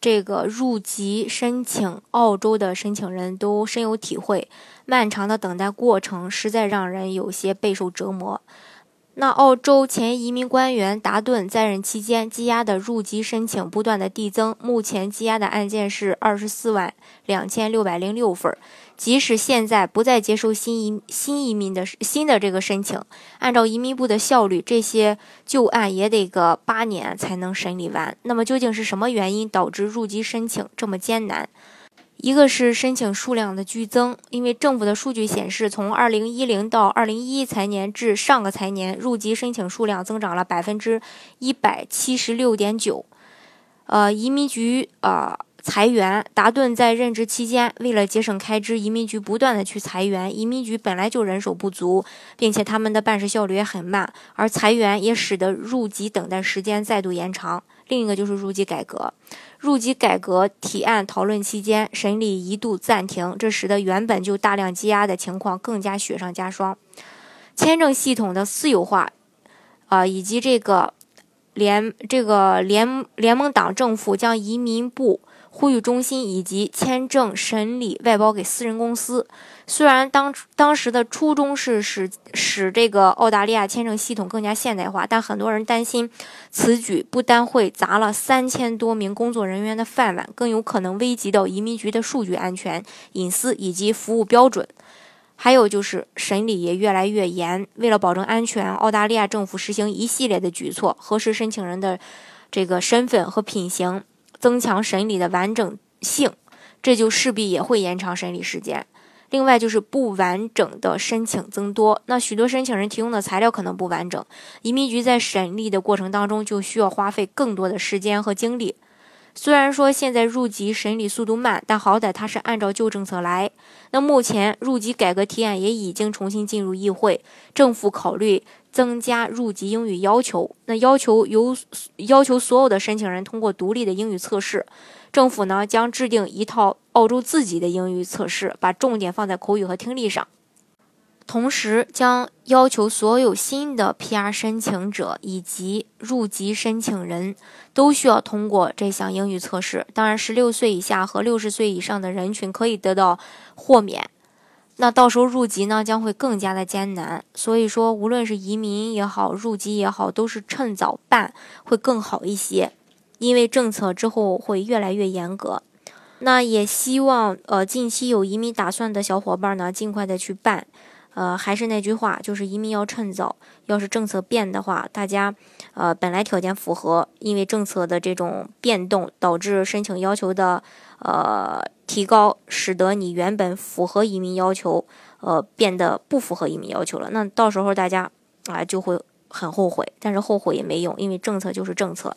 这个入籍申请澳洲的申请人都深有体会，漫长的等待过程实在让人有些备受折磨。那澳洲前移民官员达顿在任期间积压的入籍申请不断的递增，目前积压的案件是二十四万两千六百零六份。即使现在不再接受新移新移民的新的这个申请，按照移民部的效率，这些旧案也得个八年才能审理完。那么究竟是什么原因导致入籍申请这么艰难？一个是申请数量的剧增，因为政府的数据显示，从二零一零到二零一一财年至上个财年，入籍申请数量增长了百分之一百七十六点九。呃，移民局啊。裁员，达顿在任职期间，为了节省开支，移民局不断的去裁员。移民局本来就人手不足，并且他们的办事效率也很慢，而裁员也使得入籍等待时间再度延长。另一个就是入籍改革，入籍改革提案讨论期间，审理一度暂停，这使得原本就大量积压的情况更加雪上加霜。签证系统的私有化，啊，以及这个联这个联联盟党政府将移民部。呼吁中心以及签证审理外包给私人公司。虽然当当时的初衷是使使这个澳大利亚签证系统更加现代化，但很多人担心此举不单会砸了三千多名工作人员的饭碗，更有可能危及到移民局的数据安全、隐私以及服务标准。还有就是审理也越来越严。为了保证安全，澳大利亚政府实行一系列的举措，核实申请人的这个身份和品行。增强审理的完整性，这就势必也会延长审理时间。另外就是不完整的申请增多，那许多申请人提供的材料可能不完整，移民局在审理的过程当中就需要花费更多的时间和精力。虽然说现在入籍审理速度慢，但好歹它是按照旧政策来。那目前入籍改革提案也已经重新进入议会，政府考虑。增加入籍英语要求，那要求由要求所有的申请人通过独立的英语测试。政府呢将制定一套澳洲自己的英语测试，把重点放在口语和听力上。同时将要求所有新的 PR 申请者以及入籍申请人都需要通过这项英语测试。当然，十六岁以下和六十岁以上的人群可以得到豁免。那到时候入籍呢将会更加的艰难，所以说无论是移民也好，入籍也好，都是趁早办会更好一些，因为政策之后会越来越严格。那也希望呃近期有移民打算的小伙伴呢尽快的去办。呃，还是那句话，就是移民要趁早。要是政策变的话，大家呃本来条件符合，因为政策的这种变动导致申请要求的呃提高，使得你原本符合移民要求，呃变得不符合移民要求了。那到时候大家啊就会很后悔，但是后悔也没用，因为政策就是政策。